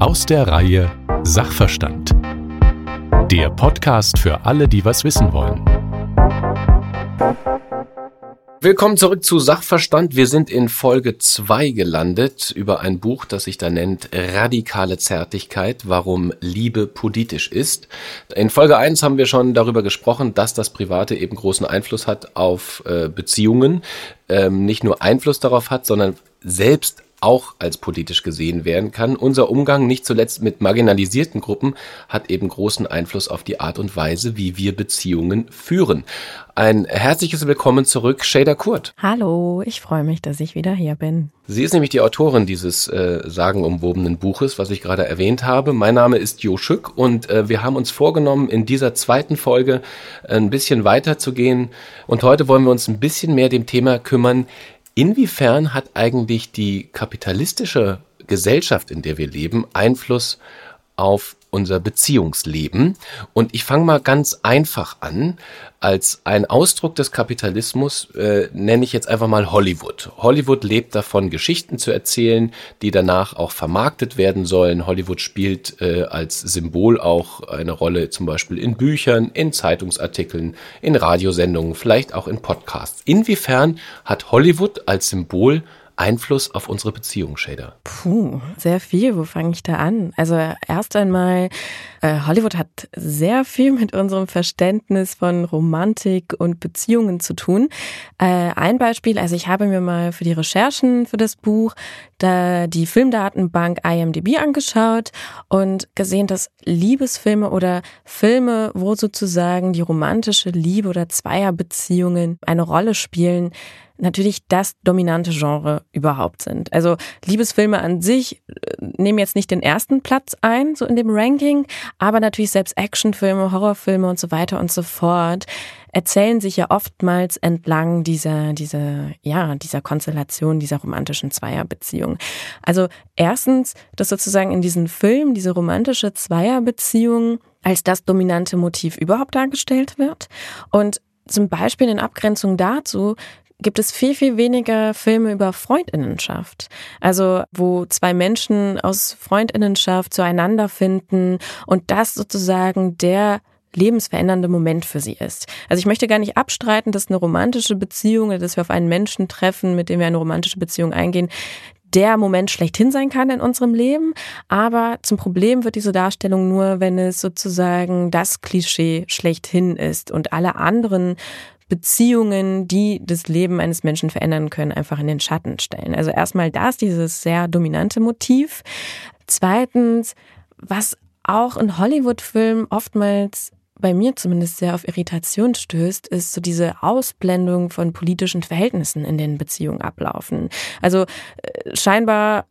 Aus der Reihe Sachverstand. Der Podcast für alle, die was wissen wollen. Willkommen zurück zu Sachverstand. Wir sind in Folge 2 gelandet über ein Buch, das sich da nennt Radikale Zärtlichkeit, warum Liebe politisch ist. In Folge 1 haben wir schon darüber gesprochen, dass das Private eben großen Einfluss hat auf äh, Beziehungen, ähm, nicht nur Einfluss darauf hat, sondern selbst auch als politisch gesehen werden kann. Unser Umgang nicht zuletzt mit marginalisierten Gruppen hat eben großen Einfluss auf die Art und Weise, wie wir Beziehungen führen. Ein herzliches Willkommen zurück, Shader Kurt. Hallo, ich freue mich, dass ich wieder hier bin. Sie ist nämlich die Autorin dieses äh, sagenumwobenen Buches, was ich gerade erwähnt habe. Mein Name ist Jo Schück und äh, wir haben uns vorgenommen, in dieser zweiten Folge ein bisschen weiter zu gehen. Und heute wollen wir uns ein bisschen mehr dem Thema kümmern, Inwiefern hat eigentlich die kapitalistische Gesellschaft, in der wir leben, Einfluss auf unser Beziehungsleben. Und ich fange mal ganz einfach an. Als ein Ausdruck des Kapitalismus äh, nenne ich jetzt einfach mal Hollywood. Hollywood lebt davon, Geschichten zu erzählen, die danach auch vermarktet werden sollen. Hollywood spielt äh, als Symbol auch eine Rolle zum Beispiel in Büchern, in Zeitungsartikeln, in Radiosendungen, vielleicht auch in Podcasts. Inwiefern hat Hollywood als Symbol Einfluss auf unsere Beziehung, Shader? Puh, sehr viel. Wo fange ich da an? Also erst einmal, äh, Hollywood hat sehr viel mit unserem Verständnis von Romantik und Beziehungen zu tun. Äh, ein Beispiel, also ich habe mir mal für die Recherchen für das Buch da die Filmdatenbank IMDb angeschaut und gesehen, dass Liebesfilme oder Filme, wo sozusagen die romantische Liebe oder Zweierbeziehungen eine Rolle spielen, natürlich das dominante Genre überhaupt sind. Also Liebesfilme an sich äh, nehmen jetzt nicht den ersten Platz ein, so in dem Ranking, aber natürlich selbst Actionfilme, Horrorfilme und so weiter und so fort erzählen sich ja oftmals entlang dieser, dieser, ja, dieser Konstellation, dieser romantischen Zweierbeziehung. Also erstens, dass sozusagen in diesen Filmen diese romantische Zweierbeziehung als das dominante Motiv überhaupt dargestellt wird und zum Beispiel in Abgrenzung dazu gibt es viel, viel weniger Filme über Freundinnenschaft. Also wo zwei Menschen aus Freundinnenschaft zueinander finden und das sozusagen der lebensverändernde Moment für sie ist. Also ich möchte gar nicht abstreiten, dass eine romantische Beziehung dass wir auf einen Menschen treffen, mit dem wir eine romantische Beziehung eingehen, der Moment schlechthin sein kann in unserem Leben. Aber zum Problem wird diese Darstellung nur, wenn es sozusagen das Klischee schlechthin ist und alle anderen Beziehungen, die das Leben eines Menschen verändern können, einfach in den Schatten stellen. Also erstmal das, dieses sehr dominante Motiv. Zweitens, was auch in Hollywood-Filmen oftmals bei mir zumindest sehr auf Irritation stößt, ist so diese Ausblendung von politischen Verhältnissen in den Beziehungen ablaufen. Also äh, scheinbar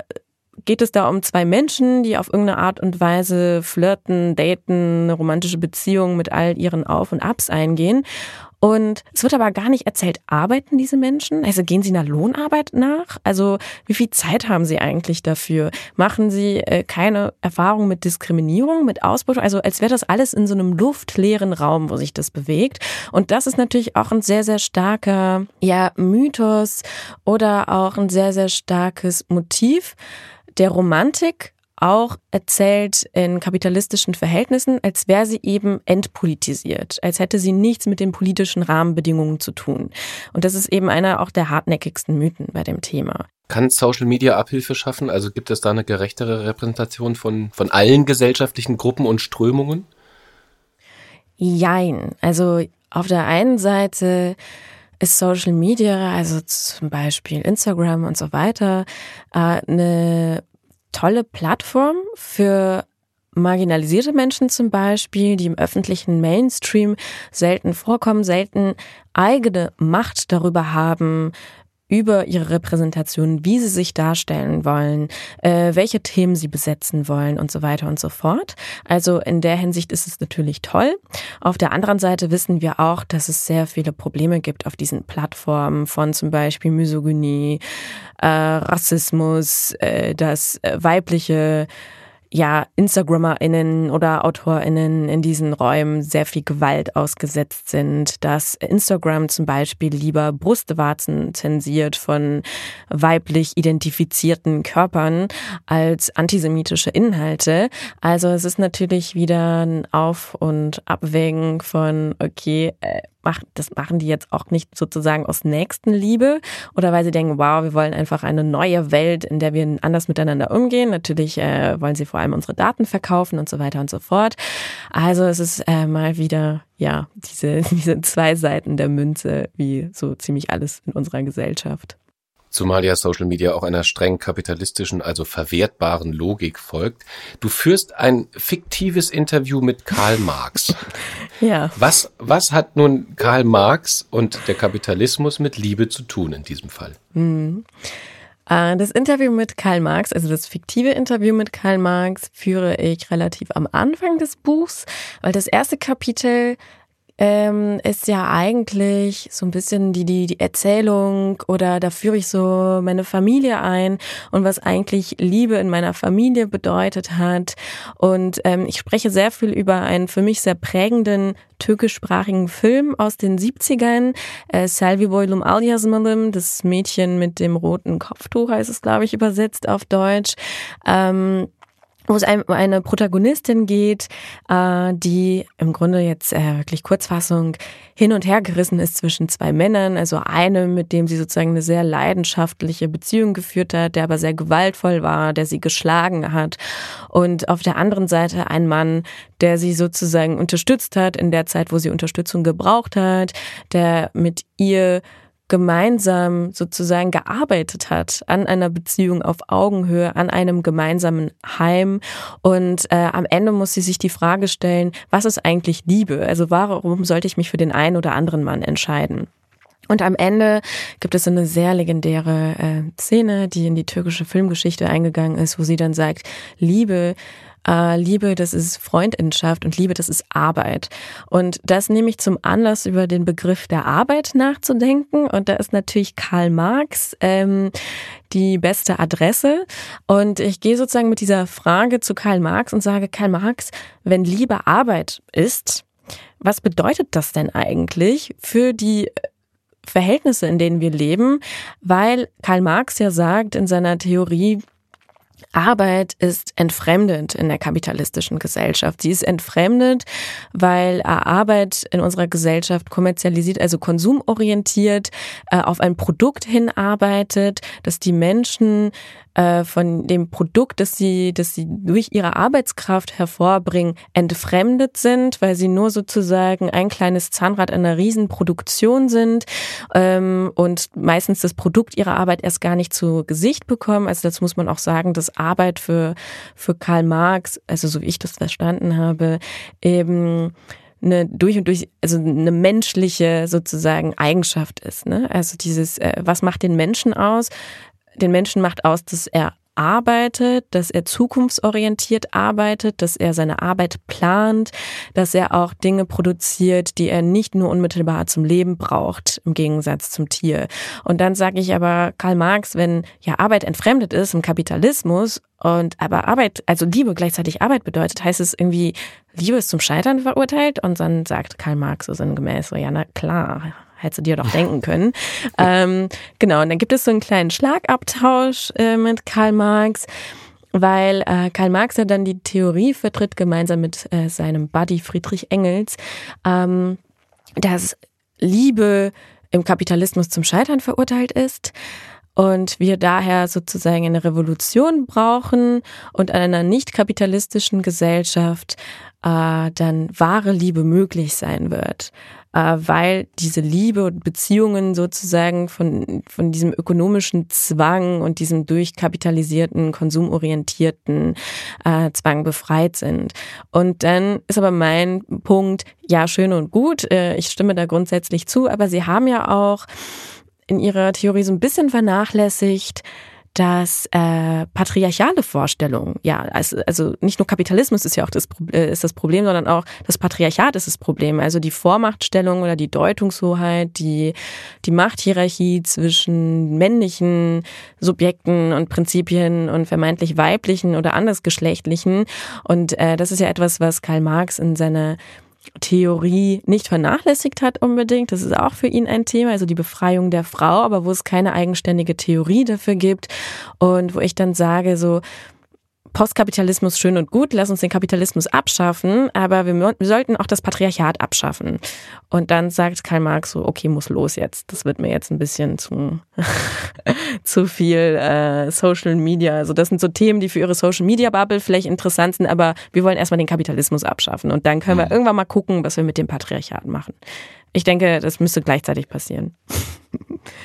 geht es da um zwei Menschen, die auf irgendeine Art und Weise flirten, daten, eine romantische Beziehung mit all ihren Auf und Abs eingehen. Und es wird aber gar nicht erzählt, arbeiten diese Menschen? Also gehen sie einer Lohnarbeit nach? Also wie viel Zeit haben sie eigentlich dafür? Machen sie äh, keine Erfahrung mit Diskriminierung, mit Ausbeutung? Also als wäre das alles in so einem luftleeren Raum, wo sich das bewegt. Und das ist natürlich auch ein sehr, sehr starker ja, Mythos oder auch ein sehr, sehr starkes Motiv der Romantik auch erzählt in kapitalistischen Verhältnissen, als wäre sie eben entpolitisiert, als hätte sie nichts mit den politischen Rahmenbedingungen zu tun. Und das ist eben einer auch der hartnäckigsten Mythen bei dem Thema. Kann Social Media Abhilfe schaffen? Also gibt es da eine gerechtere Repräsentation von, von allen gesellschaftlichen Gruppen und Strömungen? Jein. Also auf der einen Seite ist Social Media, also zum Beispiel Instagram und so weiter, äh, eine tolle Plattform für marginalisierte Menschen zum Beispiel, die im öffentlichen Mainstream selten vorkommen, selten eigene Macht darüber haben, über ihre Repräsentation, wie sie sich darstellen wollen, äh, welche Themen sie besetzen wollen und so weiter und so fort. Also in der Hinsicht ist es natürlich toll. Auf der anderen Seite wissen wir auch, dass es sehr viele Probleme gibt auf diesen Plattformen von zum Beispiel Misogynie, äh, Rassismus, äh, dass äh, weibliche ja, InstagrammerInnen oder AutorInnen in diesen Räumen sehr viel Gewalt ausgesetzt sind, dass Instagram zum Beispiel lieber Brustwarzen zensiert von weiblich identifizierten Körpern als antisemitische Inhalte. Also es ist natürlich wieder ein Auf- und Abwägen von, okay, äh, das machen die jetzt auch nicht sozusagen aus Nächstenliebe oder weil sie denken, wow, wir wollen einfach eine neue Welt, in der wir anders miteinander umgehen. Natürlich äh, wollen sie vor allem unsere Daten verkaufen und so weiter und so fort. Also es ist äh, mal wieder, ja, diese, diese zwei Seiten der Münze, wie so ziemlich alles in unserer Gesellschaft. Zumal ja Social Media auch einer streng kapitalistischen, also verwertbaren Logik folgt. Du führst ein fiktives Interview mit Karl Marx. ja. Was, was hat nun Karl Marx und der Kapitalismus mit Liebe zu tun in diesem Fall? Mhm. Das Interview mit Karl Marx, also das fiktive Interview mit Karl Marx, führe ich relativ am Anfang des Buchs, weil das erste Kapitel ähm, ist ja eigentlich so ein bisschen die, die, die Erzählung oder da führe ich so meine Familie ein und was eigentlich Liebe in meiner Familie bedeutet hat. Und ähm, ich spreche sehr viel über einen für mich sehr prägenden türkischsprachigen Film aus den 70ern, äh, Salvi Boylum Alyazmalım, das Mädchen mit dem roten Kopftuch heißt es, glaube ich, übersetzt auf Deutsch. Ähm, wo es um eine Protagonistin geht, äh, die im Grunde jetzt äh, wirklich Kurzfassung hin und her gerissen ist zwischen zwei Männern. Also eine, mit dem sie sozusagen eine sehr leidenschaftliche Beziehung geführt hat, der aber sehr gewaltvoll war, der sie geschlagen hat. Und auf der anderen Seite ein Mann, der sie sozusagen unterstützt hat in der Zeit, wo sie Unterstützung gebraucht hat, der mit ihr gemeinsam sozusagen gearbeitet hat an einer Beziehung auf Augenhöhe, an einem gemeinsamen Heim. Und äh, am Ende muss sie sich die Frage stellen, was ist eigentlich Liebe? Also warum sollte ich mich für den einen oder anderen Mann entscheiden? Und am Ende gibt es eine sehr legendäre äh, Szene, die in die türkische Filmgeschichte eingegangen ist, wo sie dann sagt, Liebe äh, Liebe, das ist Freundschaft und Liebe, das ist Arbeit. Und das nehme ich zum Anlass, über den Begriff der Arbeit nachzudenken. Und da ist natürlich Karl Marx ähm, die beste Adresse. Und ich gehe sozusagen mit dieser Frage zu Karl Marx und sage, Karl Marx, wenn Liebe Arbeit ist, was bedeutet das denn eigentlich für die Verhältnisse, in denen wir leben? Weil Karl Marx ja sagt in seiner Theorie, Arbeit ist entfremdend in der kapitalistischen Gesellschaft. Sie ist entfremdet, weil Arbeit in unserer Gesellschaft kommerzialisiert, also konsumorientiert, äh, auf ein Produkt hinarbeitet, dass die Menschen äh, von dem Produkt, das sie, das sie durch ihre Arbeitskraft hervorbringen, entfremdet sind, weil sie nur sozusagen ein kleines Zahnrad einer Riesenproduktion sind ähm, und meistens das Produkt ihrer Arbeit erst gar nicht zu Gesicht bekommen. Also das muss man auch sagen, dass Arbeit für, für Karl Marx, also so wie ich das verstanden habe, eben eine durch und durch, also eine menschliche sozusagen Eigenschaft ist. Ne? Also dieses, äh, was macht den Menschen aus? Den Menschen macht aus, dass er arbeitet, dass er zukunftsorientiert arbeitet, dass er seine Arbeit plant, dass er auch Dinge produziert, die er nicht nur unmittelbar zum Leben braucht, im Gegensatz zum Tier. Und dann sage ich aber Karl Marx, wenn ja Arbeit entfremdet ist im Kapitalismus und aber Arbeit, also Liebe gleichzeitig Arbeit bedeutet, heißt es irgendwie, Liebe ist zum Scheitern verurteilt und dann sagt Karl Marx so sinngemäß, so, ja, na klar, hättest du dir doch denken können. ähm, genau, und dann gibt es so einen kleinen Schlagabtausch äh, mit Karl Marx, weil äh, Karl Marx ja dann die Theorie vertritt, gemeinsam mit äh, seinem Buddy Friedrich Engels, ähm, dass Liebe im Kapitalismus zum Scheitern verurteilt ist und wir daher sozusagen eine Revolution brauchen und in einer nicht kapitalistischen Gesellschaft äh, dann wahre Liebe möglich sein wird äh, weil diese Liebe und Beziehungen sozusagen von, von diesem ökonomischen Zwang und diesem durchkapitalisierten, konsumorientierten äh, Zwang befreit sind. Und dann ist aber mein Punkt, ja, schön und gut, äh, ich stimme da grundsätzlich zu, aber Sie haben ja auch in Ihrer Theorie so ein bisschen vernachlässigt, dass äh, patriarchale Vorstellungen, ja, also, also nicht nur Kapitalismus ist ja auch das, äh, ist das Problem, sondern auch das Patriarchat ist das Problem. Also die Vormachtstellung oder die Deutungshoheit, die, die Machthierarchie zwischen männlichen Subjekten und Prinzipien und vermeintlich weiblichen oder andersgeschlechtlichen. Und äh, das ist ja etwas, was Karl Marx in seiner Theorie nicht vernachlässigt hat unbedingt. Das ist auch für ihn ein Thema, also die Befreiung der Frau, aber wo es keine eigenständige Theorie dafür gibt und wo ich dann sage, so, Postkapitalismus schön und gut, lass uns den Kapitalismus abschaffen, aber wir, wir, sollten auch das Patriarchat abschaffen. Und dann sagt Karl Marx so, okay, muss los jetzt. Das wird mir jetzt ein bisschen zu, zu viel äh, Social Media. Also das sind so Themen, die für ihre Social Media Bubble vielleicht interessant sind, aber wir wollen erstmal den Kapitalismus abschaffen. Und dann können wir mhm. irgendwann mal gucken, was wir mit dem Patriarchat machen. Ich denke, das müsste gleichzeitig passieren.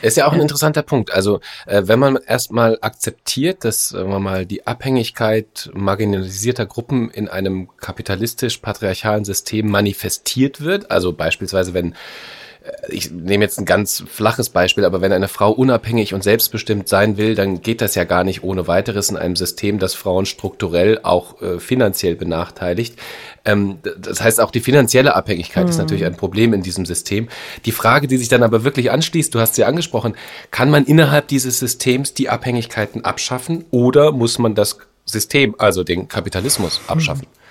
Ist ja auch ein interessanter Punkt. Also äh, wenn man erstmal akzeptiert, dass sagen wir mal die Abhängigkeit marginalisierter Gruppen in einem kapitalistisch-patriarchalen System manifestiert wird, also beispielsweise wenn ich nehme jetzt ein ganz flaches Beispiel, aber wenn eine Frau unabhängig und selbstbestimmt sein will, dann geht das ja gar nicht ohne weiteres in einem System, das Frauen strukturell auch äh, finanziell benachteiligt. Ähm, das heißt, auch die finanzielle Abhängigkeit mhm. ist natürlich ein Problem in diesem System. Die Frage, die sich dann aber wirklich anschließt, du hast sie angesprochen, kann man innerhalb dieses Systems die Abhängigkeiten abschaffen oder muss man das System, also den Kapitalismus, abschaffen? Mhm.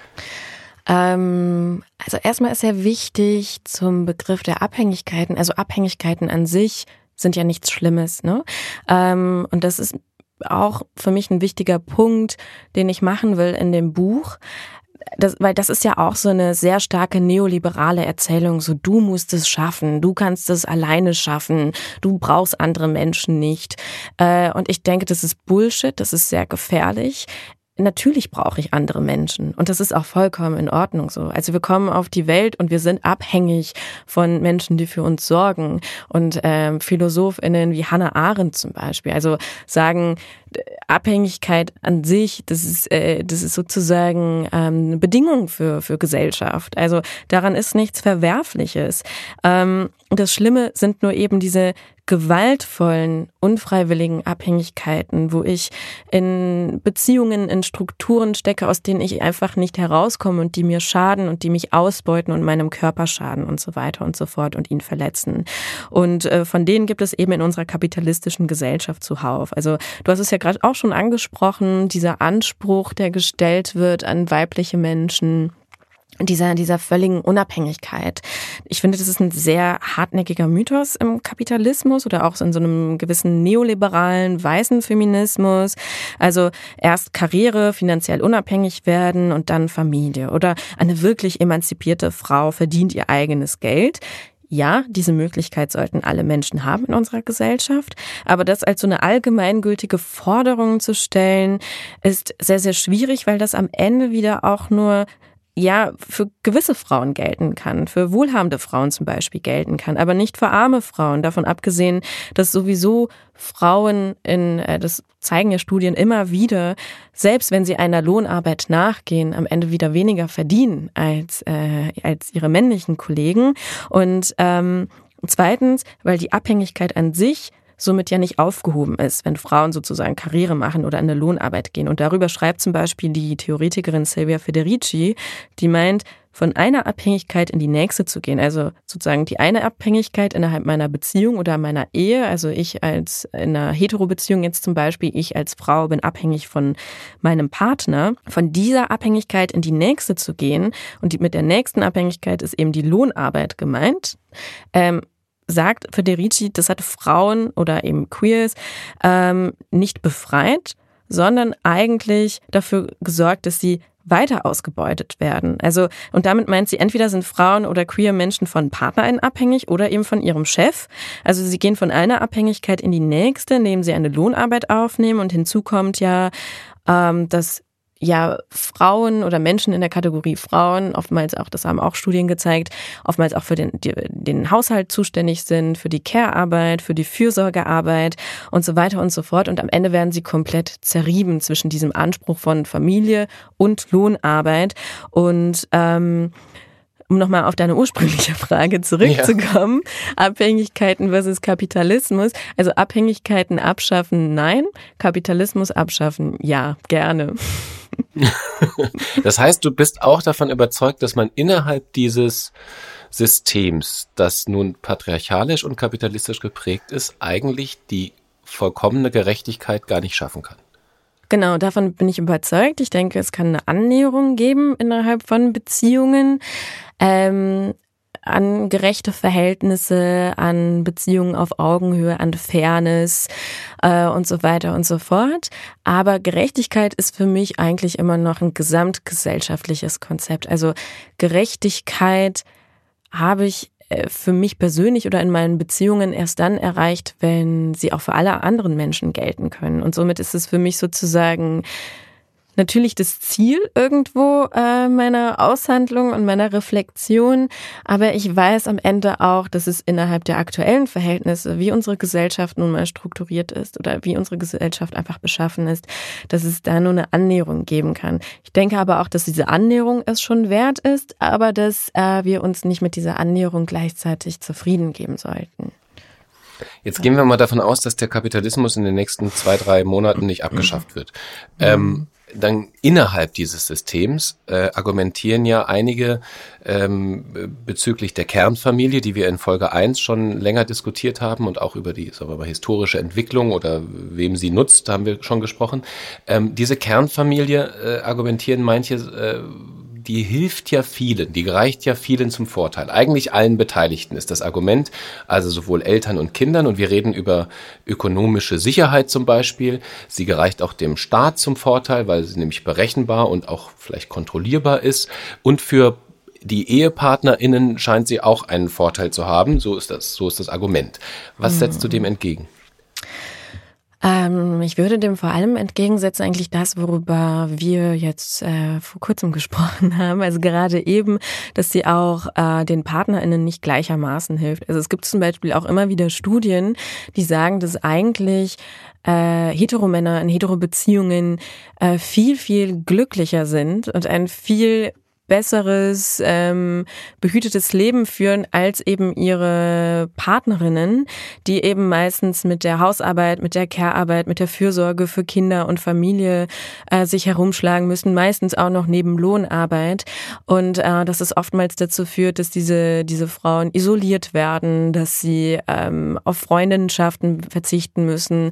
Ähm, also erstmal ist ja wichtig zum Begriff der Abhängigkeiten. Also Abhängigkeiten an sich sind ja nichts Schlimmes. Ne? Ähm, und das ist auch für mich ein wichtiger Punkt, den ich machen will in dem Buch. Das, weil das ist ja auch so eine sehr starke neoliberale Erzählung, so du musst es schaffen, du kannst es alleine schaffen, du brauchst andere Menschen nicht. Äh, und ich denke, das ist Bullshit, das ist sehr gefährlich natürlich brauche ich andere Menschen und das ist auch vollkommen in Ordnung so. Also wir kommen auf die Welt und wir sind abhängig von Menschen, die für uns sorgen und ähm, Philosophinnen wie Hannah Arendt zum Beispiel, also sagen Abhängigkeit an sich, das ist äh, das ist sozusagen ähm, eine Bedingung für für Gesellschaft. Also daran ist nichts Verwerfliches. Ähm, das Schlimme sind nur eben diese gewaltvollen, unfreiwilligen Abhängigkeiten, wo ich in Beziehungen, in Strukturen stecke, aus denen ich einfach nicht herauskomme und die mir schaden und die mich ausbeuten und meinem Körper schaden und so weiter und so fort und ihn verletzen. Und äh, von denen gibt es eben in unserer kapitalistischen Gesellschaft zuhauf. Also du hast es ja gerade auch schon angesprochen, dieser Anspruch, der gestellt wird an weibliche Menschen dieser, dieser völligen Unabhängigkeit. Ich finde, das ist ein sehr hartnäckiger Mythos im Kapitalismus oder auch in so einem gewissen neoliberalen, weißen Feminismus. Also erst Karriere, finanziell unabhängig werden und dann Familie. Oder eine wirklich emanzipierte Frau verdient ihr eigenes Geld. Ja, diese Möglichkeit sollten alle Menschen haben in unserer Gesellschaft. Aber das als so eine allgemeingültige Forderung zu stellen, ist sehr, sehr schwierig, weil das am Ende wieder auch nur ja für gewisse Frauen gelten kann, für wohlhabende Frauen zum Beispiel gelten kann, aber nicht für arme Frauen. Davon abgesehen, dass sowieso Frauen in, äh, das zeigen ja Studien immer wieder, selbst wenn sie einer Lohnarbeit nachgehen, am Ende wieder weniger verdienen als, äh, als ihre männlichen Kollegen. Und ähm, zweitens, weil die Abhängigkeit an sich somit ja nicht aufgehoben ist, wenn Frauen sozusagen Karriere machen oder in eine Lohnarbeit gehen. Und darüber schreibt zum Beispiel die Theoretikerin Silvia Federici, die meint, von einer Abhängigkeit in die nächste zu gehen. Also sozusagen die eine Abhängigkeit innerhalb meiner Beziehung oder meiner Ehe. Also ich als in einer Hetero-Beziehung jetzt zum Beispiel, ich als Frau bin abhängig von meinem Partner. Von dieser Abhängigkeit in die nächste zu gehen und die, mit der nächsten Abhängigkeit ist eben die Lohnarbeit gemeint. Ähm, sagt Federici, das hat Frauen oder eben Queers ähm, nicht befreit, sondern eigentlich dafür gesorgt, dass sie weiter ausgebeutet werden. Also, und damit meint sie, entweder sind Frauen oder queer Menschen von PartnerInnen abhängig oder eben von ihrem Chef. Also sie gehen von einer Abhängigkeit in die nächste, indem sie eine Lohnarbeit aufnehmen und hinzu kommt ja, ähm, dass ja Frauen oder Menschen in der Kategorie Frauen, oftmals auch, das haben auch Studien gezeigt, oftmals auch für den, den Haushalt zuständig sind, für die Care-Arbeit, für die Fürsorgearbeit und so weiter und so fort. Und am Ende werden sie komplett zerrieben zwischen diesem Anspruch von Familie und Lohnarbeit. Und ähm, um nochmal auf deine ursprüngliche Frage zurückzukommen, ja. Abhängigkeiten versus Kapitalismus. Also Abhängigkeiten abschaffen, nein. Kapitalismus abschaffen, ja, gerne. das heißt, du bist auch davon überzeugt, dass man innerhalb dieses Systems, das nun patriarchalisch und kapitalistisch geprägt ist, eigentlich die vollkommene Gerechtigkeit gar nicht schaffen kann. Genau, davon bin ich überzeugt. Ich denke, es kann eine Annäherung geben innerhalb von Beziehungen. Ähm, an gerechte Verhältnisse, an Beziehungen auf Augenhöhe, an Fairness äh, und so weiter und so fort. Aber Gerechtigkeit ist für mich eigentlich immer noch ein gesamtgesellschaftliches Konzept. Also Gerechtigkeit habe ich für mich persönlich oder in meinen Beziehungen erst dann erreicht, wenn sie auch für alle anderen Menschen gelten können. Und somit ist es für mich sozusagen natürlich das Ziel irgendwo äh, meiner Aushandlung und meiner Reflexion, aber ich weiß am Ende auch, dass es innerhalb der aktuellen Verhältnisse, wie unsere Gesellschaft nun mal strukturiert ist oder wie unsere Gesellschaft einfach beschaffen ist, dass es da nur eine Annäherung geben kann. Ich denke aber auch, dass diese Annäherung es schon wert ist, aber dass äh, wir uns nicht mit dieser Annäherung gleichzeitig zufrieden geben sollten. Jetzt gehen wir mal davon aus, dass der Kapitalismus in den nächsten zwei, drei Monaten nicht abgeschafft wird. Ähm, dann innerhalb dieses Systems äh, argumentieren ja einige ähm, bezüglich der Kernfamilie, die wir in Folge 1 schon länger diskutiert haben und auch über die sagen wir mal, historische Entwicklung oder wem sie nutzt, haben wir schon gesprochen. Ähm, diese Kernfamilie äh, argumentieren manche äh, die hilft ja vielen, die reicht ja vielen zum Vorteil. Eigentlich allen Beteiligten ist das Argument, also sowohl Eltern und Kindern. Und wir reden über ökonomische Sicherheit zum Beispiel. Sie gereicht auch dem Staat zum Vorteil, weil sie nämlich berechenbar und auch vielleicht kontrollierbar ist. Und für die EhepartnerInnen scheint sie auch einen Vorteil zu haben. So ist das, so ist das Argument. Was setzt du dem entgegen? Ähm, ich würde dem vor allem entgegensetzen eigentlich das, worüber wir jetzt äh, vor kurzem gesprochen haben. Also gerade eben, dass sie auch äh, den PartnerInnen nicht gleichermaßen hilft. Also es gibt zum Beispiel auch immer wieder Studien, die sagen, dass eigentlich äh, Heteromänner in Heterobeziehungen äh, viel, viel glücklicher sind und ein viel besseres, ähm, behütetes Leben führen als eben ihre Partnerinnen, die eben meistens mit der Hausarbeit, mit der Care-Arbeit, mit der Fürsorge für Kinder und Familie äh, sich herumschlagen müssen, meistens auch noch neben Lohnarbeit. Und äh, dass es oftmals dazu führt, dass diese, diese Frauen isoliert werden, dass sie ähm, auf Freundenschaften verzichten müssen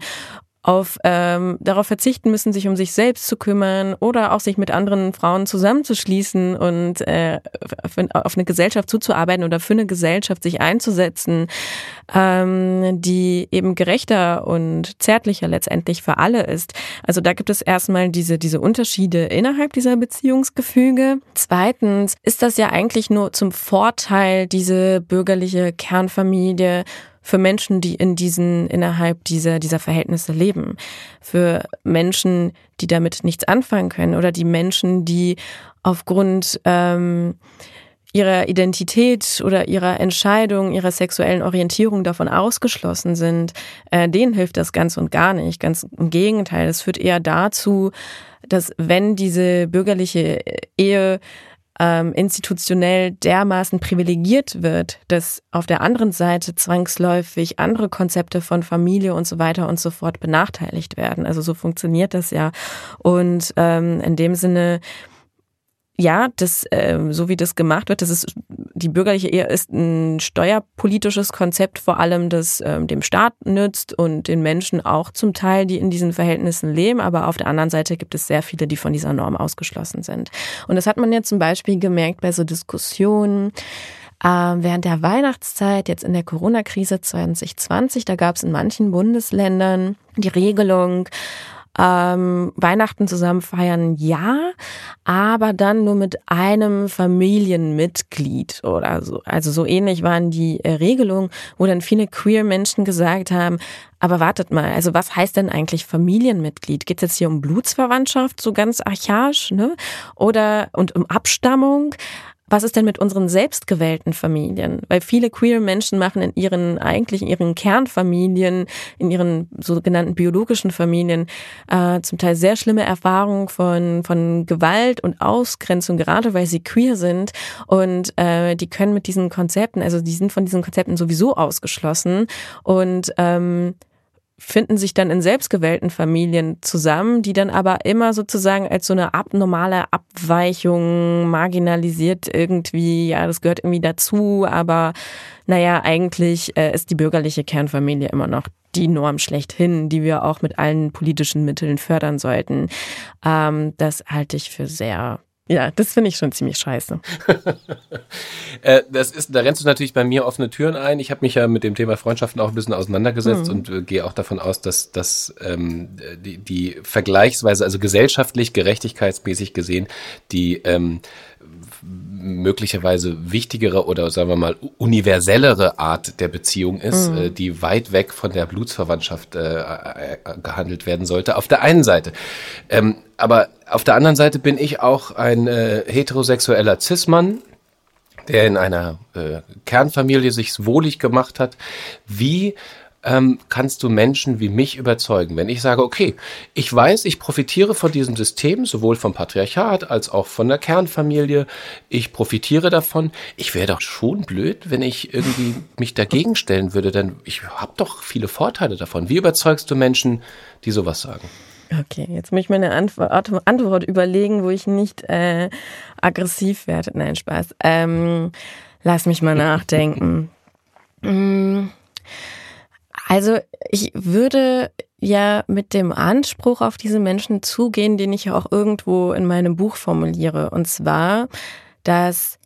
auf ähm, darauf verzichten müssen, sich um sich selbst zu kümmern oder auch sich mit anderen Frauen zusammenzuschließen und äh, auf eine Gesellschaft zuzuarbeiten oder für eine Gesellschaft sich einzusetzen, ähm, die eben gerechter und zärtlicher letztendlich für alle ist. Also da gibt es erstmal diese diese Unterschiede innerhalb dieser Beziehungsgefüge. Zweitens ist das ja eigentlich nur zum Vorteil diese bürgerliche Kernfamilie für Menschen, die in diesen, innerhalb dieser, dieser Verhältnisse leben. Für Menschen, die damit nichts anfangen können oder die Menschen, die aufgrund ähm, ihrer Identität oder ihrer Entscheidung, ihrer sexuellen Orientierung davon ausgeschlossen sind, äh, denen hilft das ganz und gar nicht. Ganz im Gegenteil, es führt eher dazu, dass wenn diese bürgerliche Ehe ähm, institutionell dermaßen privilegiert wird, dass auf der anderen Seite zwangsläufig andere Konzepte von Familie und so weiter und so fort benachteiligt werden. Also so funktioniert das ja. Und ähm, in dem Sinne ja, das, äh, so wie das gemacht wird, das ist die bürgerliche Ehe ist ein steuerpolitisches Konzept, vor allem das ähm, dem Staat nützt und den Menschen auch zum Teil, die in diesen Verhältnissen leben. Aber auf der anderen Seite gibt es sehr viele, die von dieser Norm ausgeschlossen sind. Und das hat man ja zum Beispiel gemerkt bei so Diskussionen. Äh, während der Weihnachtszeit, jetzt in der Corona-Krise 2020, da gab es in manchen Bundesländern die Regelung, ähm, Weihnachten zusammen feiern, ja, aber dann nur mit einem Familienmitglied oder so. Also so ähnlich waren die äh, Regelungen, wo dann viele queer Menschen gesagt haben, aber wartet mal, also was heißt denn eigentlich Familienmitglied? Geht es jetzt hier um Blutsverwandtschaft, so ganz archaisch, ne? Oder und um Abstammung? Was ist denn mit unseren selbstgewählten Familien? Weil viele queer Menschen machen in ihren, eigentlich in ihren Kernfamilien, in ihren sogenannten biologischen Familien, äh, zum Teil sehr schlimme Erfahrungen von, von Gewalt und Ausgrenzung, gerade weil sie queer sind. Und äh, die können mit diesen Konzepten, also die sind von diesen Konzepten sowieso ausgeschlossen. Und ähm, finden sich dann in selbstgewählten Familien zusammen, die dann aber immer sozusagen als so eine abnormale Abweichung marginalisiert irgendwie, ja, das gehört irgendwie dazu, aber naja, eigentlich äh, ist die bürgerliche Kernfamilie immer noch die Norm schlechthin, die wir auch mit allen politischen Mitteln fördern sollten. Ähm, das halte ich für sehr ja, das finde ich schon ziemlich scheiße. äh, das ist, da rennst du natürlich bei mir offene Türen ein. Ich habe mich ja mit dem Thema Freundschaften auch ein bisschen auseinandergesetzt mhm. und äh, gehe auch davon aus, dass, dass ähm, die, die vergleichsweise, also gesellschaftlich, gerechtigkeitsmäßig gesehen, die ähm, möglicherweise wichtigere oder sagen wir mal universellere Art der Beziehung ist, mhm. äh, die weit weg von der Blutsverwandtschaft äh, äh, gehandelt werden sollte. Auf der einen Seite. Ähm, aber auf der anderen Seite bin ich auch ein äh, heterosexueller Cis-Mann, der in einer äh, Kernfamilie sich wohlig gemacht hat. Wie ähm, kannst du Menschen wie mich überzeugen. Wenn ich sage, okay, ich weiß, ich profitiere von diesem System, sowohl vom Patriarchat als auch von der Kernfamilie, ich profitiere davon. Ich wäre doch schon blöd, wenn ich irgendwie mich dagegen stellen würde, denn ich habe doch viele Vorteile davon. Wie überzeugst du Menschen, die sowas sagen? Okay, jetzt muss ich mir eine Antwort, Antwort überlegen, wo ich nicht äh, aggressiv werde. Nein, Spaß. Ähm, lass mich mal nachdenken. Also ich würde ja mit dem Anspruch auf diese Menschen zugehen, den ich ja auch irgendwo in meinem Buch formuliere. Und zwar, dass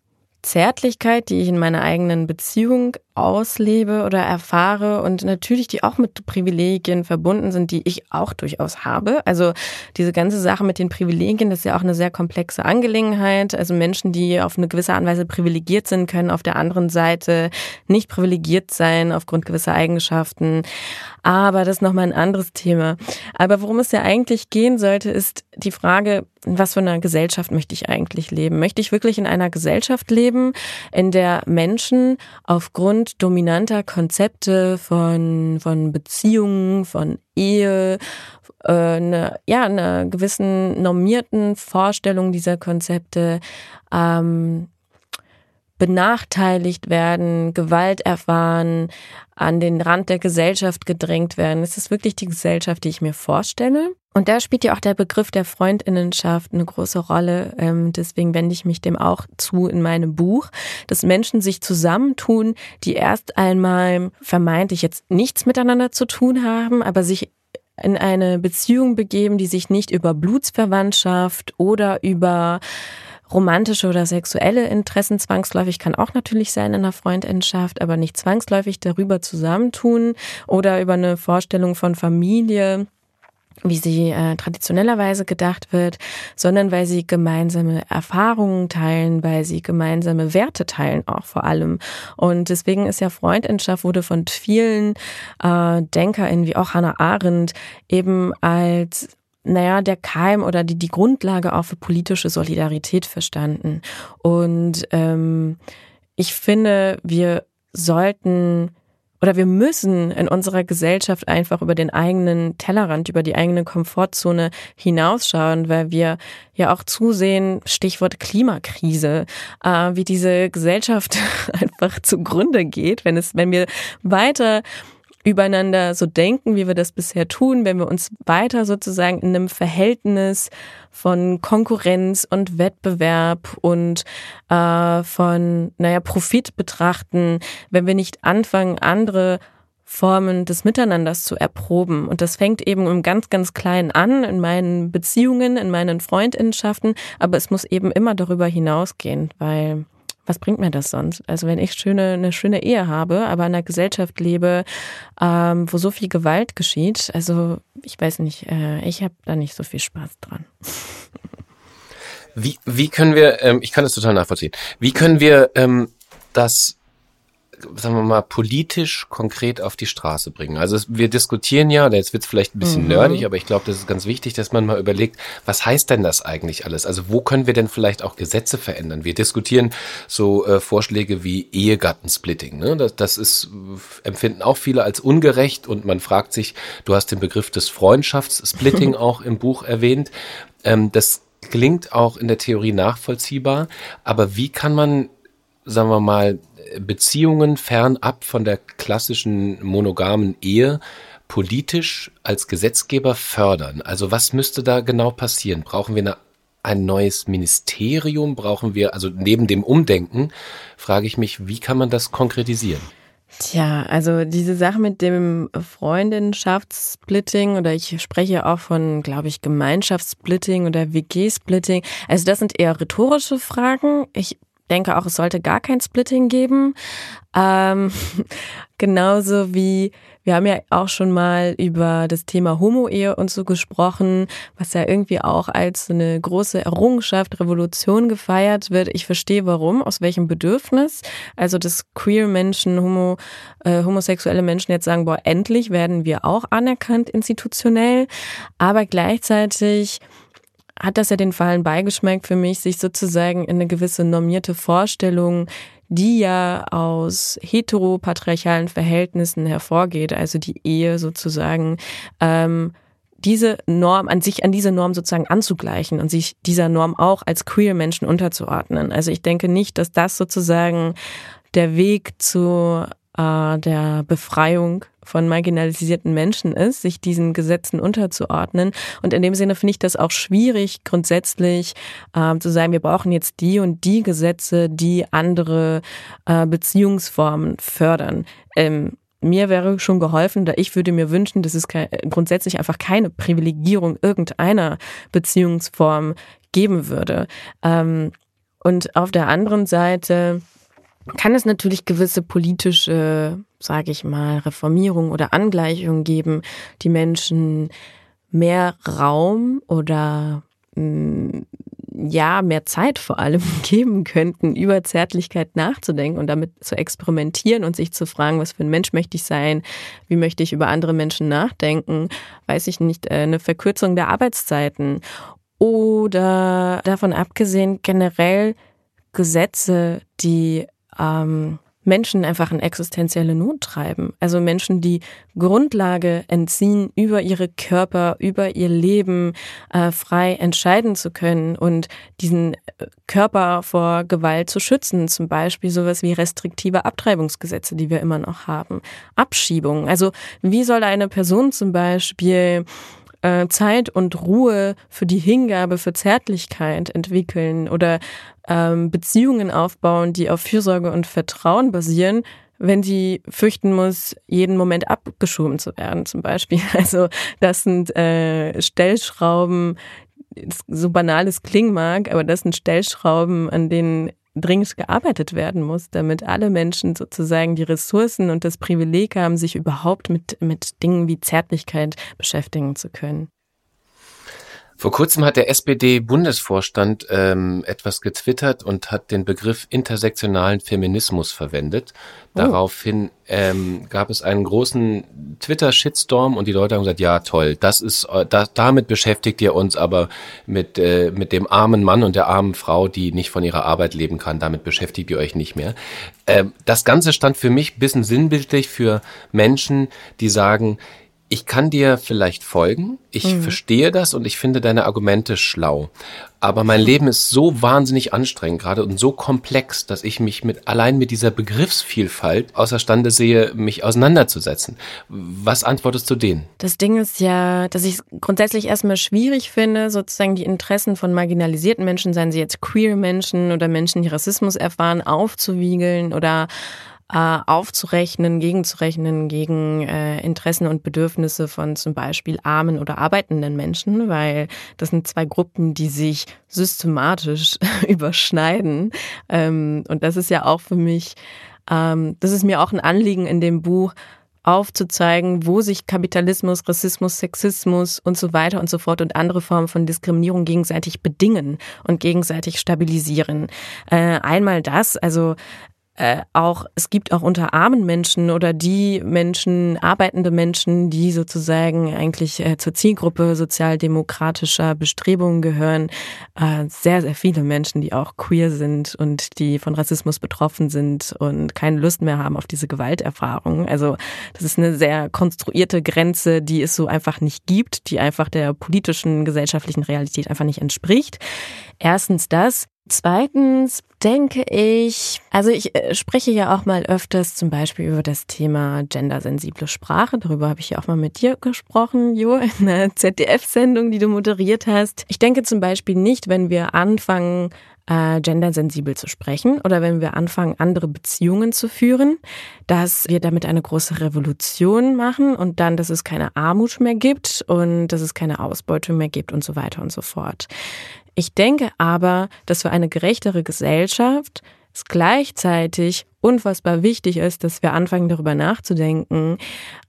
Zärtlichkeit, die ich in meiner eigenen Beziehung auslebe oder erfahre und natürlich die auch mit Privilegien verbunden sind, die ich auch durchaus habe. Also diese ganze Sache mit den Privilegien, das ist ja auch eine sehr komplexe Angelegenheit. Also Menschen, die auf eine gewisse Art und Weise privilegiert sind, können auf der anderen Seite nicht privilegiert sein aufgrund gewisser Eigenschaften. Aber das ist nochmal ein anderes Thema. Aber worum es ja eigentlich gehen sollte, ist die Frage, was für eine Gesellschaft möchte ich eigentlich leben? Möchte ich wirklich in einer Gesellschaft leben, in der Menschen aufgrund dominanter Konzepte von, von Beziehungen, von Ehe, äh, eine, ja, einer gewissen normierten Vorstellung dieser Konzepte ähm, benachteiligt werden, Gewalt erfahren, an den Rand der Gesellschaft gedrängt werden. Ist das wirklich die Gesellschaft, die ich mir vorstelle? Und da spielt ja auch der Begriff der Freundinnenschaft eine große Rolle. Ähm, deswegen wende ich mich dem auch zu in meinem Buch, dass Menschen sich zusammentun, die erst einmal vermeintlich jetzt nichts miteinander zu tun haben, aber sich in eine Beziehung begeben, die sich nicht über Blutsverwandtschaft oder über romantische oder sexuelle Interessen zwangsläufig kann auch natürlich sein in einer Freundinnenschaft, aber nicht zwangsläufig darüber zusammentun oder über eine Vorstellung von Familie wie sie äh, traditionellerweise gedacht wird, sondern weil sie gemeinsame Erfahrungen teilen, weil sie gemeinsame Werte teilen auch vor allem. Und deswegen ist ja Freundinschaft wurde von vielen äh, DenkerInnen wie auch Hannah Arendt eben als naja, der Keim oder die, die Grundlage auch für politische Solidarität verstanden. Und ähm, ich finde, wir sollten oder wir müssen in unserer Gesellschaft einfach über den eigenen Tellerrand, über die eigene Komfortzone hinausschauen, weil wir ja auch zusehen, Stichwort Klimakrise, äh, wie diese Gesellschaft einfach zugrunde geht, wenn es, wenn wir weiter übereinander so denken, wie wir das bisher tun, wenn wir uns weiter sozusagen in einem Verhältnis von Konkurrenz und Wettbewerb und äh, von, naja, Profit betrachten, wenn wir nicht anfangen, andere Formen des Miteinanders zu erproben. Und das fängt eben im ganz, ganz Kleinen an, in meinen Beziehungen, in meinen Freundinnenschaften, aber es muss eben immer darüber hinausgehen, weil was bringt mir das sonst? Also wenn ich schöne, eine schöne Ehe habe, aber in einer Gesellschaft lebe, ähm, wo so viel Gewalt geschieht, also ich weiß nicht, äh, ich habe da nicht so viel Spaß dran. Wie, wie können wir, ähm, ich kann das total nachvollziehen, wie können wir ähm, das sagen wir mal, politisch konkret auf die Straße bringen? Also wir diskutieren ja, jetzt wird es vielleicht ein bisschen mhm. nerdig, aber ich glaube, das ist ganz wichtig, dass man mal überlegt, was heißt denn das eigentlich alles? Also wo können wir denn vielleicht auch Gesetze verändern? Wir diskutieren so äh, Vorschläge wie Ehegattensplitting. Ne? Das, das ist, empfinden auch viele als ungerecht und man fragt sich, du hast den Begriff des Freundschaftssplitting auch im Buch erwähnt. Ähm, das klingt auch in der Theorie nachvollziehbar, aber wie kann man, sagen wir mal, Beziehungen fernab von der klassischen monogamen Ehe politisch als Gesetzgeber fördern? Also was müsste da genau passieren? Brauchen wir eine, ein neues Ministerium? Brauchen wir, also neben dem Umdenken, frage ich mich, wie kann man das konkretisieren? Tja, also diese Sache mit dem Freundinnenschaftssplitting oder ich spreche auch von, glaube ich, Gemeinschaftssplitting oder WG-Splitting. Also das sind eher rhetorische Fragen. Ich denke auch, es sollte gar kein Splitting geben. Ähm, genauso wie wir haben ja auch schon mal über das Thema Homo-Ehe und so gesprochen, was ja irgendwie auch als eine große Errungenschaft, Revolution gefeiert wird. Ich verstehe warum, aus welchem Bedürfnis. Also, dass queer Menschen, homo, äh, homosexuelle Menschen jetzt sagen, boah, endlich werden wir auch anerkannt institutionell. Aber gleichzeitig hat das ja den Fallen beigeschmeckt für mich, sich sozusagen in eine gewisse normierte Vorstellung, die ja aus heteropatriarchalen Verhältnissen hervorgeht, also die Ehe sozusagen, ähm, diese Norm an sich, an diese Norm sozusagen anzugleichen und sich dieser Norm auch als queer Menschen unterzuordnen. Also ich denke nicht, dass das sozusagen der Weg zu äh, der Befreiung von marginalisierten Menschen ist, sich diesen Gesetzen unterzuordnen. Und in dem Sinne finde ich das auch schwierig, grundsätzlich äh, zu sagen, wir brauchen jetzt die und die Gesetze, die andere äh, Beziehungsformen fördern. Ähm, mir wäre schon geholfen, da ich würde mir wünschen, dass es grundsätzlich einfach keine Privilegierung irgendeiner Beziehungsform geben würde. Ähm, und auf der anderen Seite kann es natürlich gewisse politische, sage ich mal, Reformierung oder Angleichung geben, die Menschen mehr Raum oder mm, ja, mehr Zeit vor allem geben könnten, über Zärtlichkeit nachzudenken und damit zu experimentieren und sich zu fragen, was für ein Mensch möchte ich sein, wie möchte ich über andere Menschen nachdenken, weiß ich nicht, äh, eine Verkürzung der Arbeitszeiten oder davon abgesehen generell Gesetze, die ähm, Menschen einfach in existenzielle Not treiben. Also Menschen, die Grundlage entziehen, über ihre Körper, über ihr Leben äh, frei entscheiden zu können und diesen äh, Körper vor Gewalt zu schützen. Zum Beispiel sowas wie restriktive Abtreibungsgesetze, die wir immer noch haben. Abschiebungen. Also wie soll eine Person zum Beispiel äh, Zeit und Ruhe für die Hingabe, für Zärtlichkeit entwickeln oder ähm, Beziehungen aufbauen, die auf Fürsorge und Vertrauen basieren, wenn sie fürchten muss, jeden Moment abgeschoben zu werden, zum Beispiel. Also das sind äh, Stellschrauben, so banal es klingen mag, aber das sind Stellschrauben, an denen dringend gearbeitet werden muss, damit alle Menschen sozusagen die Ressourcen und das Privileg haben, sich überhaupt mit, mit Dingen wie Zärtlichkeit beschäftigen zu können. Vor kurzem hat der SPD-Bundesvorstand ähm, etwas getwittert und hat den Begriff intersektionalen Feminismus verwendet. Oh. Daraufhin ähm, gab es einen großen Twitter-Shitstorm und die Leute haben gesagt, ja toll, das ist, äh, da, damit beschäftigt ihr uns, aber mit, äh, mit dem armen Mann und der armen Frau, die nicht von ihrer Arbeit leben kann, damit beschäftigt ihr euch nicht mehr. Ähm, das Ganze stand für mich bisschen sinnbildlich für Menschen, die sagen, ich kann dir vielleicht folgen, ich mhm. verstehe das und ich finde deine Argumente schlau. Aber mein Leben ist so wahnsinnig anstrengend gerade und so komplex, dass ich mich mit allein mit dieser Begriffsvielfalt außerstande sehe, mich auseinanderzusetzen. Was antwortest du denen? Das Ding ist ja, dass ich es grundsätzlich erstmal schwierig finde, sozusagen die Interessen von marginalisierten Menschen, seien sie jetzt queer Menschen oder Menschen, die Rassismus erfahren, aufzuwiegeln oder äh, aufzurechnen, gegenzurechnen gegen äh, Interessen und Bedürfnisse von zum Beispiel armen oder arbeitenden Menschen, weil das sind zwei Gruppen, die sich systematisch überschneiden. Ähm, und das ist ja auch für mich, ähm, das ist mir auch ein Anliegen in dem Buch, aufzuzeigen, wo sich Kapitalismus, Rassismus, Sexismus und so weiter und so fort und andere Formen von Diskriminierung gegenseitig bedingen und gegenseitig stabilisieren. Äh, einmal das, also äh, auch, es gibt auch unter armen Menschen oder die Menschen, arbeitende Menschen, die sozusagen eigentlich äh, zur Zielgruppe sozialdemokratischer Bestrebungen gehören, äh, sehr, sehr viele Menschen, die auch queer sind und die von Rassismus betroffen sind und keine Lust mehr haben auf diese Gewalterfahrung. Also das ist eine sehr konstruierte Grenze, die es so einfach nicht gibt, die einfach der politischen, gesellschaftlichen Realität einfach nicht entspricht. Erstens das. Zweitens denke ich, also ich äh, spreche ja auch mal öfters zum Beispiel über das Thema gendersensible Sprache. Darüber habe ich ja auch mal mit dir gesprochen, Jo, in einer ZDF-Sendung, die du moderiert hast. Ich denke zum Beispiel nicht, wenn wir anfangen, äh, gendersensibel zu sprechen oder wenn wir anfangen, andere Beziehungen zu führen, dass wir damit eine große Revolution machen und dann, dass es keine Armut mehr gibt und dass es keine Ausbeutung mehr gibt und so weiter und so fort. Ich denke aber, dass für eine gerechtere Gesellschaft es gleichzeitig unfassbar wichtig ist, dass wir anfangen darüber nachzudenken,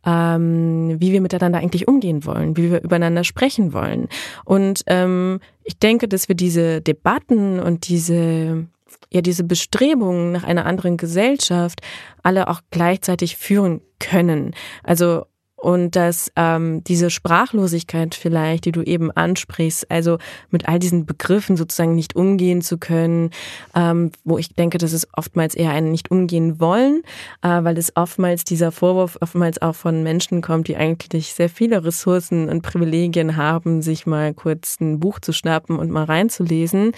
ähm, wie wir miteinander eigentlich umgehen wollen, wie wir übereinander sprechen wollen. Und ähm, ich denke, dass wir diese Debatten und diese ja diese Bestrebungen nach einer anderen Gesellschaft alle auch gleichzeitig führen können. Also und dass ähm, diese Sprachlosigkeit vielleicht, die du eben ansprichst, also mit all diesen Begriffen sozusagen nicht umgehen zu können, ähm, wo ich denke, das ist oftmals eher ein nicht umgehen wollen, äh, weil es oftmals dieser Vorwurf oftmals auch von Menschen kommt, die eigentlich sehr viele Ressourcen und Privilegien haben, sich mal kurz ein Buch zu schnappen und mal reinzulesen.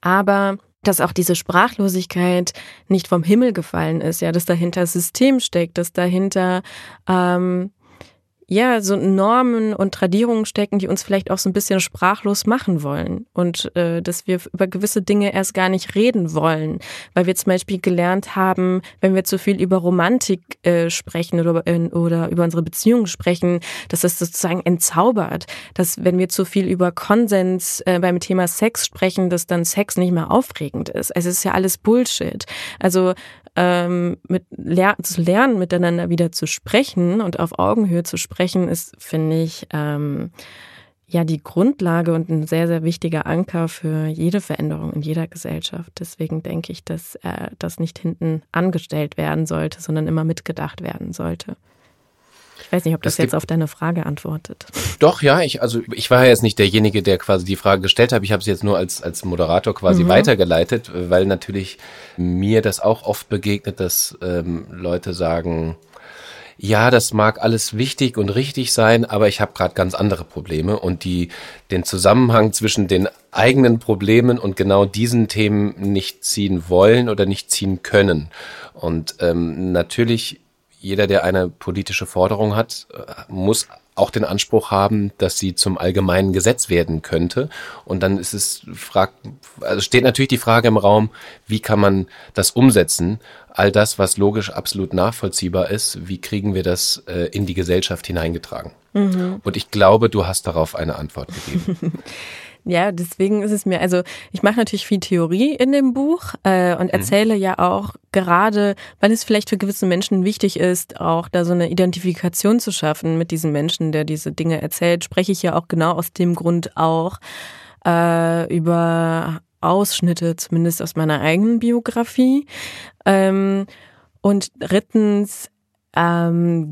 Aber dass auch diese Sprachlosigkeit nicht vom Himmel gefallen ist, ja, dass dahinter System steckt, dass dahinter ähm, ja, so Normen und Tradierungen stecken, die uns vielleicht auch so ein bisschen sprachlos machen wollen und äh, dass wir über gewisse Dinge erst gar nicht reden wollen, weil wir zum Beispiel gelernt haben, wenn wir zu viel über Romantik äh, sprechen oder, äh, oder über unsere Beziehungen sprechen, dass das sozusagen entzaubert, dass wenn wir zu viel über Konsens äh, beim Thema Sex sprechen, dass dann Sex nicht mehr aufregend ist. Also es ist ja alles Bullshit. Also ähm, mit ler zu lernen, miteinander wieder zu sprechen und auf Augenhöhe zu sprechen, ist, finde ich, ähm, ja die Grundlage und ein sehr, sehr wichtiger Anker für jede Veränderung in jeder Gesellschaft. Deswegen denke ich, dass äh, das nicht hinten angestellt werden sollte, sondern immer mitgedacht werden sollte. Ich weiß nicht, ob das, jetzt auf deine Frage antwortet. Doch, ja, ich, also ich war ja jetzt nicht derjenige, der quasi die Frage gestellt hat. Ich habe es jetzt nur als, als Moderator quasi mhm. weitergeleitet, weil natürlich mir das auch oft begegnet, dass ähm, Leute sagen, ja, das mag alles wichtig und richtig sein, aber ich habe gerade ganz andere Probleme und die den Zusammenhang zwischen den eigenen Problemen und genau diesen Themen nicht ziehen wollen oder nicht ziehen können. Und ähm, natürlich jeder, der eine politische Forderung hat, äh, muss auch den Anspruch haben, dass sie zum allgemeinen Gesetz werden könnte. Und dann ist es frag, also steht natürlich die Frage im Raum, wie kann man das umsetzen? All das, was logisch absolut nachvollziehbar ist, wie kriegen wir das äh, in die Gesellschaft hineingetragen? Mhm. Und ich glaube, du hast darauf eine Antwort gegeben. Ja, deswegen ist es mir, also ich mache natürlich viel Theorie in dem Buch äh, und mhm. erzähle mhm. ja auch gerade, weil es vielleicht für gewisse Menschen wichtig ist, auch da so eine Identifikation zu schaffen mit diesem Menschen, der diese Dinge erzählt, spreche ich ja auch genau aus dem Grund auch äh, über Ausschnitte, zumindest aus meiner eigenen Biografie. Ähm, und drittens ähm,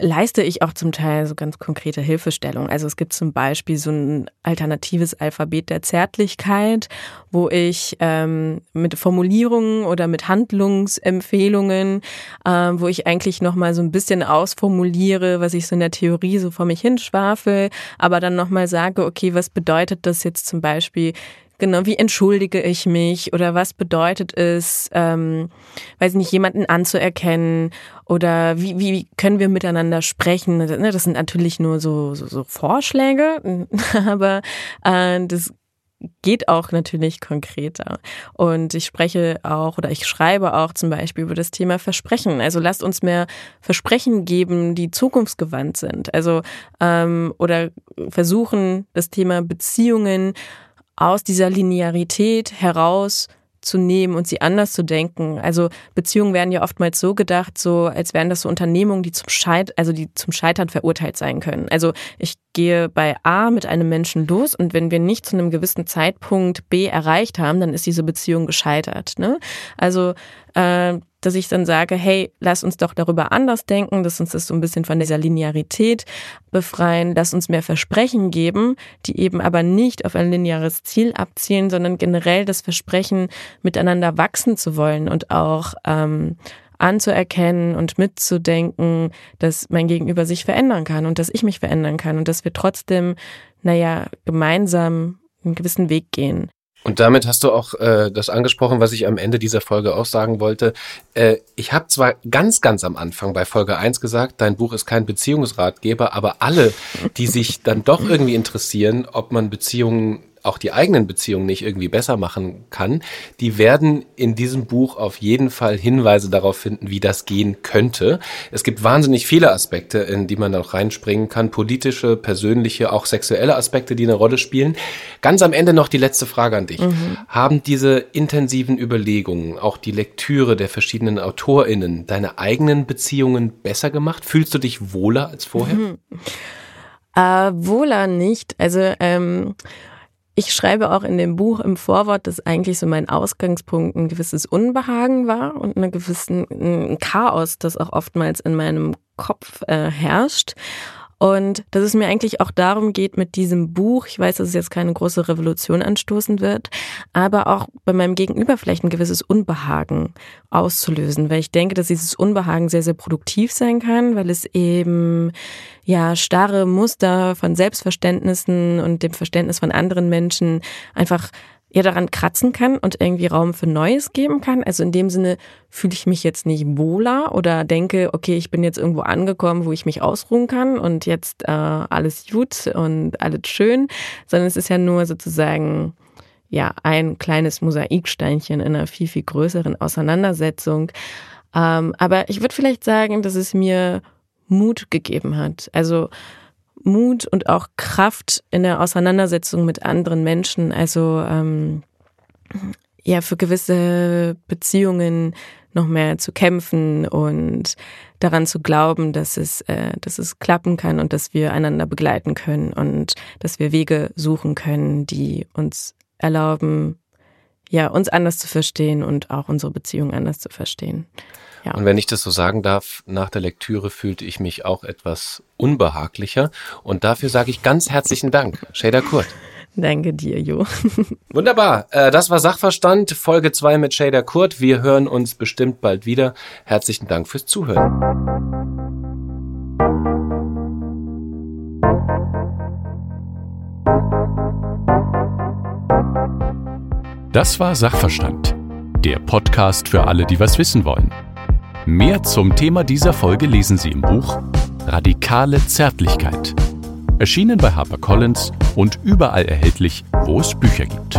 leiste ich auch zum Teil so ganz konkrete Hilfestellung. Also es gibt zum Beispiel so ein alternatives Alphabet der Zärtlichkeit, wo ich ähm, mit Formulierungen oder mit Handlungsempfehlungen, ähm, wo ich eigentlich nochmal so ein bisschen ausformuliere, was ich so in der Theorie so vor mich hinschwafel, aber dann nochmal sage, okay, was bedeutet das jetzt zum Beispiel Genau, wie entschuldige ich mich oder was bedeutet es, ähm, weiß nicht, jemanden anzuerkennen oder wie, wie können wir miteinander sprechen? Ne, das sind natürlich nur so, so, so Vorschläge, aber äh, das geht auch natürlich konkreter. Und ich spreche auch oder ich schreibe auch zum Beispiel über das Thema Versprechen. Also lasst uns mehr Versprechen geben, die zukunftsgewandt sind. Also ähm, oder versuchen, das Thema Beziehungen aus dieser Linearität heraus zu nehmen und sie anders zu denken. Also Beziehungen werden ja oftmals so gedacht, so als wären das so Unternehmungen, die zum Scheit, also die zum Scheitern verurteilt sein können. Also ich gehe bei A mit einem Menschen los und wenn wir nicht zu einem gewissen Zeitpunkt B erreicht haben, dann ist diese Beziehung gescheitert. Ne? Also äh, dass ich dann sage, hey, lass uns doch darüber anders denken, lass uns das so ein bisschen von dieser Linearität befreien, lass uns mehr Versprechen geben, die eben aber nicht auf ein lineares Ziel abzielen, sondern generell das Versprechen, miteinander wachsen zu wollen und auch ähm, anzuerkennen und mitzudenken, dass mein Gegenüber sich verändern kann und dass ich mich verändern kann und dass wir trotzdem, naja, gemeinsam einen gewissen Weg gehen. Und damit hast du auch äh, das angesprochen, was ich am Ende dieser Folge auch sagen wollte. Äh, ich habe zwar ganz, ganz am Anfang bei Folge 1 gesagt, dein Buch ist kein Beziehungsratgeber, aber alle, die sich dann doch irgendwie interessieren, ob man Beziehungen auch die eigenen Beziehungen nicht irgendwie besser machen kann, die werden in diesem Buch auf jeden Fall Hinweise darauf finden, wie das gehen könnte. Es gibt wahnsinnig viele Aspekte, in die man auch reinspringen kann, politische, persönliche, auch sexuelle Aspekte, die eine Rolle spielen. Ganz am Ende noch die letzte Frage an dich. Mhm. Haben diese intensiven Überlegungen, auch die Lektüre der verschiedenen AutorInnen, deine eigenen Beziehungen besser gemacht? Fühlst du dich wohler als vorher? Mhm. Äh, wohler nicht. Also ähm, ich schreibe auch in dem Buch im Vorwort, dass eigentlich so mein Ausgangspunkt ein gewisses Unbehagen war und eine gewissen ein Chaos, das auch oftmals in meinem Kopf äh, herrscht. Und dass es mir eigentlich auch darum geht mit diesem Buch, ich weiß, dass es jetzt keine große Revolution anstoßen wird, aber auch bei meinem Gegenüber vielleicht ein gewisses Unbehagen auszulösen, weil ich denke, dass dieses Unbehagen sehr, sehr produktiv sein kann, weil es eben ja starre Muster von Selbstverständnissen und dem Verständnis von anderen Menschen einfach ja daran kratzen kann und irgendwie Raum für Neues geben kann. Also in dem Sinne fühle ich mich jetzt nicht wohler oder denke, okay, ich bin jetzt irgendwo angekommen, wo ich mich ausruhen kann und jetzt äh, alles gut und alles schön, sondern es ist ja nur sozusagen ja ein kleines Mosaiksteinchen in einer viel, viel größeren Auseinandersetzung. Ähm, aber ich würde vielleicht sagen, dass es mir Mut gegeben hat. Also Mut und auch Kraft in der Auseinandersetzung mit anderen Menschen. Also ähm, ja, für gewisse Beziehungen noch mehr zu kämpfen und daran zu glauben, dass es, äh, dass es klappen kann und dass wir einander begleiten können und dass wir Wege suchen können, die uns erlauben, ja, uns anders zu verstehen und auch unsere Beziehung anders zu verstehen. Ja. Und wenn ich das so sagen darf, nach der Lektüre fühlte ich mich auch etwas unbehaglicher. Und dafür sage ich ganz herzlichen Dank, Shader Kurt. Danke dir, Jo. Wunderbar. Äh, das war Sachverstand, Folge 2 mit Shader Kurt. Wir hören uns bestimmt bald wieder. Herzlichen Dank fürs Zuhören. Das war Sachverstand, der Podcast für alle, die was wissen wollen. Mehr zum Thema dieser Folge lesen Sie im Buch Radikale Zärtlichkeit. Erschienen bei HarperCollins und überall erhältlich, wo es Bücher gibt.